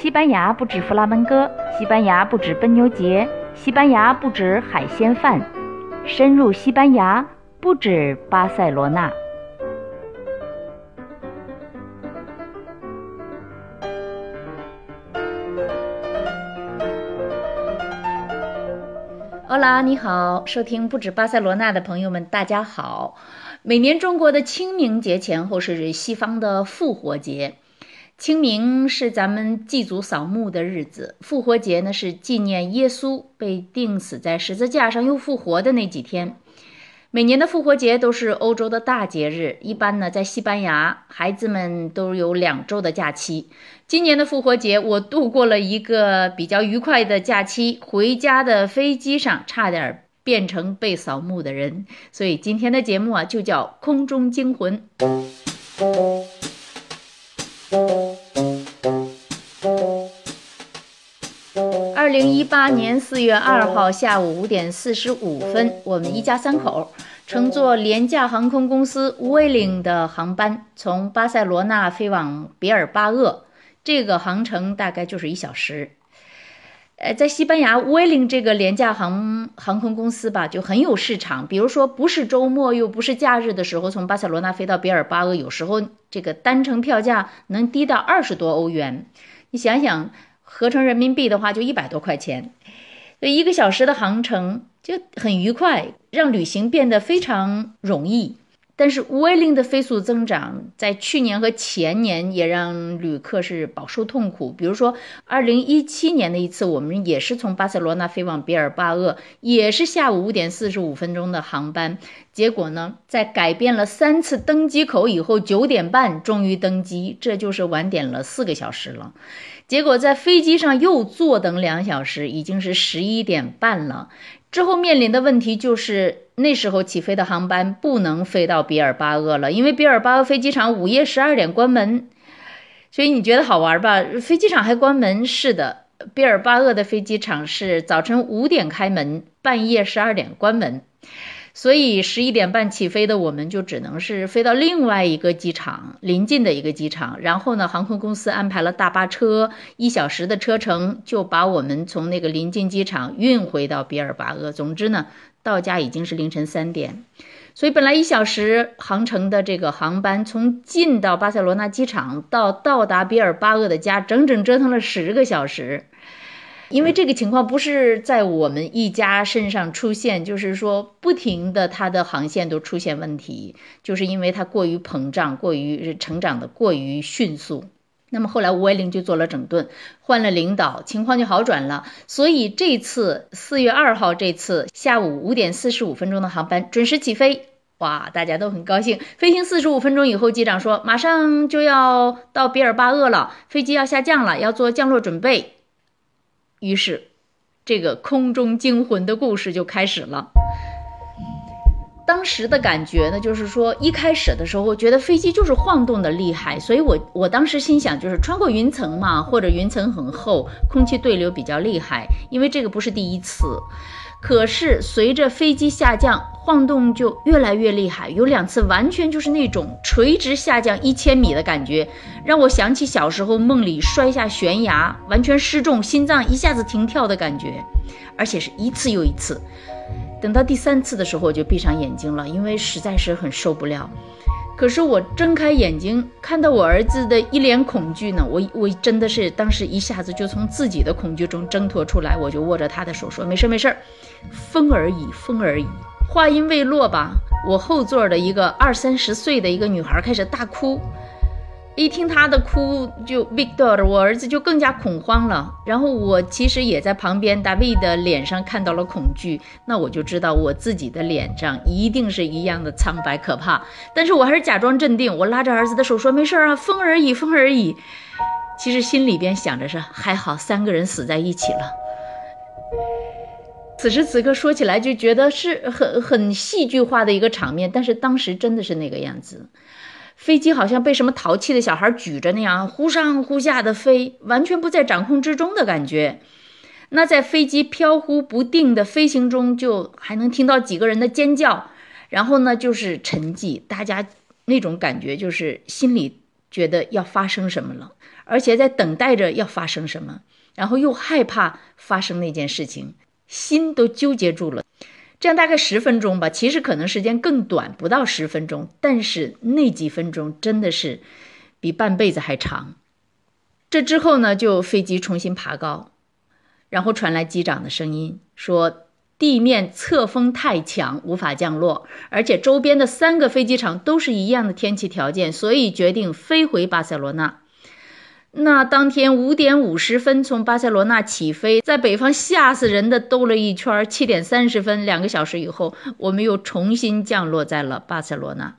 西班牙不止弗拉门戈，西班牙不止奔牛节，西班牙不止海鲜饭，深入西班牙不止巴塞罗那。欧拉，你好，收听不止巴塞罗那的朋友们，大家好。每年中国的清明节前后是西方的复活节。清明是咱们祭祖扫墓的日子，复活节呢是纪念耶稣被钉死在十字架上又复活的那几天。每年的复活节都是欧洲的大节日，一般呢在西班牙，孩子们都有两周的假期。今年的复活节，我度过了一个比较愉快的假期，回家的飞机上差点变成被扫墓的人，所以今天的节目啊就叫《空中惊魂》。二零一八年四月二号下午五点四十五分，我们一家三口乘坐廉价航空公司 Willing 的航班，从巴塞罗那飞往比尔巴鄂。这个航程大概就是一小时。呃，在西班牙 Vueling 这个廉价航航空公司吧，就很有市场。比如说，不是周末又不是假日的时候，从巴塞罗那飞到比尔巴鄂，有时候这个单程票价能低到二十多欧元。你想想，合成人民币的话，就一百多块钱。一个小时的航程就很愉快，让旅行变得非常容易。但是乌 l i n g 的飞速增长，在去年和前年也让旅客是饱受痛苦。比如说，二零一七年的一次，我们也是从巴塞罗那飞往比尔巴鄂，也是下午五点四十五分钟的航班。结果呢，在改变了三次登机口以后，九点半终于登机，这就是晚点了四个小时了。结果在飞机上又坐等两小时，已经是十一点半了。之后面临的问题就是，那时候起飞的航班不能飞到比尔巴鄂了，因为比尔巴鄂飞机场午夜十二点关门。所以你觉得好玩吧？飞机场还关门？是的，比尔巴鄂的飞机场是早晨五点开门，半夜十二点关门。所以十一点半起飞的，我们就只能是飞到另外一个机场，临近的一个机场。然后呢，航空公司安排了大巴车，一小时的车程就把我们从那个临近机场运回到比尔巴鄂。总之呢，到家已经是凌晨三点。所以本来一小时航程的这个航班，从进到巴塞罗那机场到到达比尔巴鄂的家，整整折腾了十个小时。因为这个情况不是在我们一家身上出现，就是说不停的它的航线都出现问题，就是因为它过于膨胀，过于成长的过于迅速。那么后来吴伟玲就做了整顿，换了领导，情况就好转了。所以这次四月二号这次下午五点四十五分钟的航班准时起飞，哇，大家都很高兴。飞行四十五分钟以后，机长说马上就要到比尔巴鄂了，飞机要下降了，要做降落准备。于是，这个空中惊魂的故事就开始了。当时的感觉呢，就是说一开始的时候，我觉得飞机就是晃动的厉害，所以我我当时心想，就是穿过云层嘛，或者云层很厚，空气对流比较厉害，因为这个不是第一次。可是随着飞机下降，晃动就越来越厉害，有两次完全就是那种垂直下降一千米的感觉，让我想起小时候梦里摔下悬崖，完全失重，心脏一下子停跳的感觉，而且是一次又一次。等到第三次的时候，我就闭上眼睛了，因为实在是很受不了。可是我睁开眼睛，看到我儿子的一脸恐惧呢，我我真的是当时一下子就从自己的恐惧中挣脱出来，我就握着他的手说：“没事没事，风而已，风而已。”话音未落吧，我后座的一个二三十岁的一个女孩开始大哭。一听他的哭，就 Victor，我儿子就更加恐慌了。然后我其实也在旁边，David 的脸上看到了恐惧，那我就知道我自己的脸上一定是一样的苍白可怕。但是我还是假装镇定，我拉着儿子的手说：“没事啊，风而已，风而已。”其实心里边想着是还好，三个人死在一起了。此时此刻说起来就觉得是很很戏剧化的一个场面，但是当时真的是那个样子。飞机好像被什么淘气的小孩举着那样忽上忽下的飞，完全不在掌控之中的感觉。那在飞机飘忽不定的飞行中，就还能听到几个人的尖叫，然后呢就是沉寂，大家那种感觉就是心里觉得要发生什么了，而且在等待着要发生什么，然后又害怕发生那件事情，心都纠结住了。这样大概十分钟吧，其实可能时间更短，不到十分钟，但是那几分钟真的是比半辈子还长。这之后呢，就飞机重新爬高，然后传来机长的声音说。地面侧风太强，无法降落，而且周边的三个飞机场都是一样的天气条件，所以决定飞回巴塞罗那。那当天五点五十分从巴塞罗那起飞，在北方吓死人的兜了一圈，七点三十分，两个小时以后，我们又重新降落在了巴塞罗那。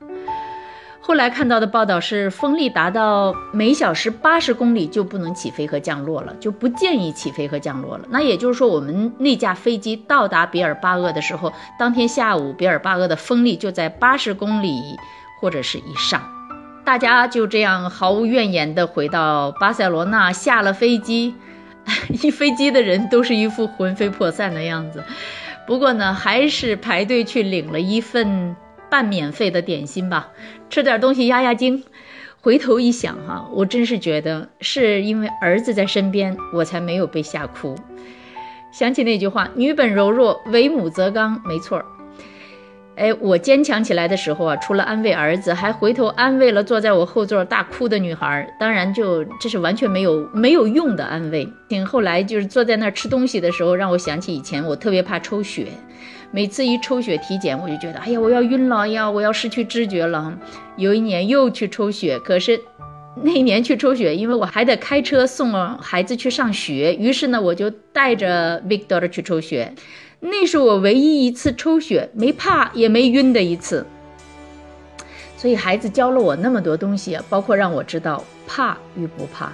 后来看到的报道是，风力达到每小时八十公里就不能起飞和降落了，就不建议起飞和降落了。那也就是说，我们那架飞机到达比尔巴鄂的时候，当天下午比尔巴鄂的风力就在八十公里或者是以上。大家就这样毫无怨言地回到巴塞罗那，下了飞机，一飞机的人都是一副魂飞魄散的样子。不过呢，还是排队去领了一份。半免费的点心吧，吃点东西压压惊。回头一想哈，我真是觉得是因为儿子在身边，我才没有被吓哭。想起那句话“女本柔弱，为母则刚”，没错儿。哎，我坚强起来的时候啊，除了安慰儿子，还回头安慰了坐在我后座大哭的女孩。当然，就这是完全没有没有用的安慰。听后来就是坐在那儿吃东西的时候，让我想起以前我特别怕抽血，每次一抽血体检，我就觉得哎呀，我要晕了呀，我要失去知觉了。有一年又去抽血，可是那一年去抽血，因为我还得开车送孩子去上学，于是呢，我就带着 Victor 去抽血。那是我唯一一次抽血没怕也没晕的一次，所以孩子教了我那么多东西，包括让我知道怕与不怕。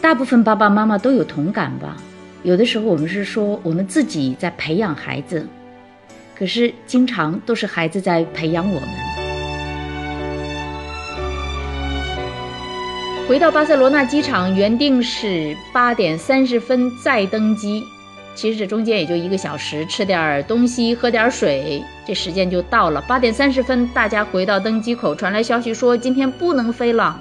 大部分爸爸妈妈都有同感吧？有的时候我们是说我们自己在培养孩子，可是经常都是孩子在培养我们。回到巴塞罗那机场，原定是八点三十分再登机。其实这中间也就一个小时，吃点东西，喝点水，这时间就到了。八点三十分，大家回到登机口，传来消息说今天不能飞了。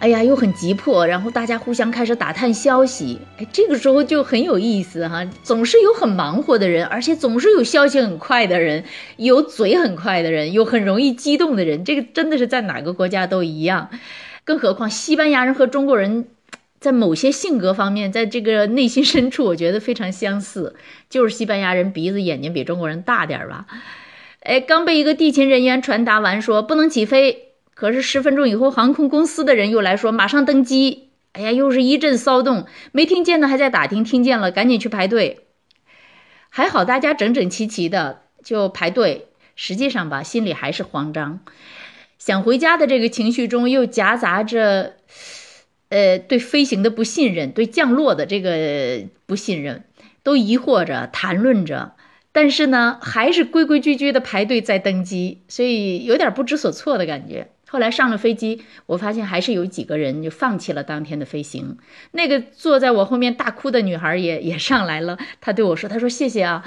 哎呀，又很急迫，然后大家互相开始打探消息。哎，这个时候就很有意思哈，总是有很忙活的人，而且总是有消息很快的人，有嘴很快的人，有很容易激动的人。这个真的是在哪个国家都一样，更何况西班牙人和中国人。在某些性格方面，在这个内心深处，我觉得非常相似，就是西班牙人鼻子眼睛比中国人大点儿吧。哎，刚被一个地勤人员传达完说不能起飞，可是十分钟以后，航空公司的人又来说马上登机。哎呀，又是一阵骚动，没听见的还在打听，听见了赶紧去排队。还好大家整整齐齐的就排队，实际上吧，心里还是慌张，想回家的这个情绪中又夹杂着。呃，对飞行的不信任，对降落的这个不信任，都疑惑着，谈论着，但是呢，还是规规矩矩的排队在登机，所以有点不知所措的感觉。后来上了飞机，我发现还是有几个人就放弃了当天的飞行。那个坐在我后面大哭的女孩也也上来了，她对我说：“她说谢谢啊，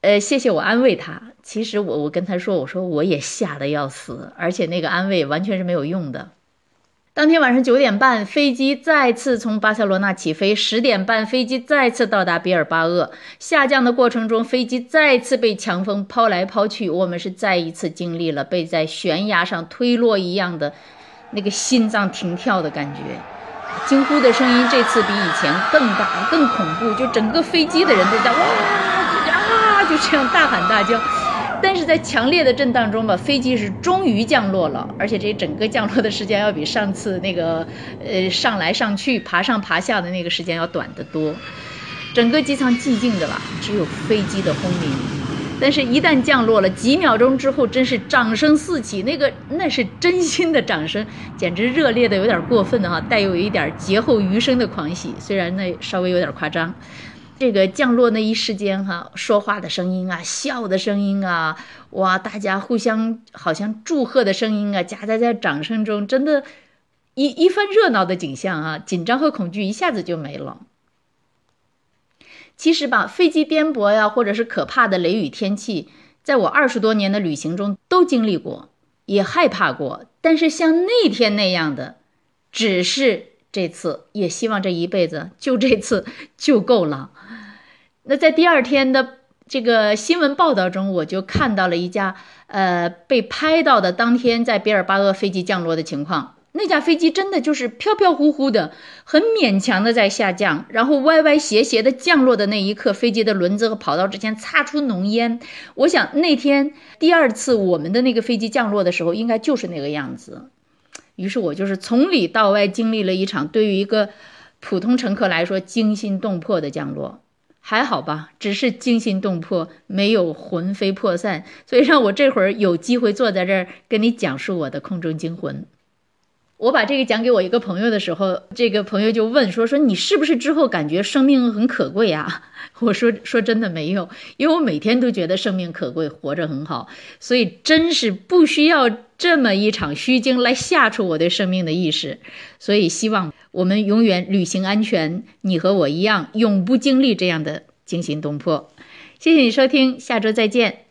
呃，谢谢我安慰她。其实我我跟她说，我说我也吓得要死，而且那个安慰完全是没有用的。”当天晚上九点半，飞机再次从巴塞罗那起飞。十点半，飞机再次到达比尔巴鄂。下降的过程中，飞机再次被强风抛来抛去。我们是再一次经历了被在悬崖上推落一样的那个心脏停跳的感觉。惊呼的声音这次比以前更大、更恐怖，就整个飞机的人都在哇啊，就这样大喊大叫。但是在强烈的震荡中吧，飞机是终于降落了，而且这整个降落的时间要比上次那个呃上来上去、爬上爬下的那个时间要短得多。整个机舱寂静的吧，只有飞机的轰鸣。但是，一旦降落了，几秒钟之后，真是掌声四起，那个那是真心的掌声，简直热烈的有点过分的哈，带有一点劫后余生的狂喜，虽然那稍微有点夸张。这个降落那一时间，哈，说话的声音啊，笑的声音啊，哇，大家互相好像祝贺的声音啊，夹杂在掌声中，真的，一一番热闹的景象啊，紧张和恐惧一下子就没了。其实吧，飞机颠簸呀，或者是可怕的雷雨天气，在我二十多年的旅行中都经历过，也害怕过，但是像那天那样的，只是这次，也希望这一辈子就这次就够了。那在第二天的这个新闻报道中，我就看到了一架呃被拍到的当天在比尔巴鄂飞机降落的情况。那架飞机真的就是飘飘忽忽的，很勉强的在下降，然后歪歪斜斜的降落的那一刻，飞机的轮子和跑道之间擦出浓烟。我想那天第二次我们的那个飞机降落的时候，应该就是那个样子。于是我就是从里到外经历了一场对于一个普通乘客来说惊心动魄的降落。还好吧，只是惊心动魄，没有魂飞魄散。所以让我这会儿有机会坐在这儿跟你讲述我的空中惊魂。我把这个讲给我一个朋友的时候，这个朋友就问说：“说你是不是之后感觉生命很可贵啊？” 我说：“说真的没有，因为我每天都觉得生命可贵，活着很好，所以真是不需要这么一场虚惊来吓出我对生命的意识。所以希望我们永远旅行安全，你和我一样，永不经历这样的惊心动魄。谢谢你收听，下周再见。”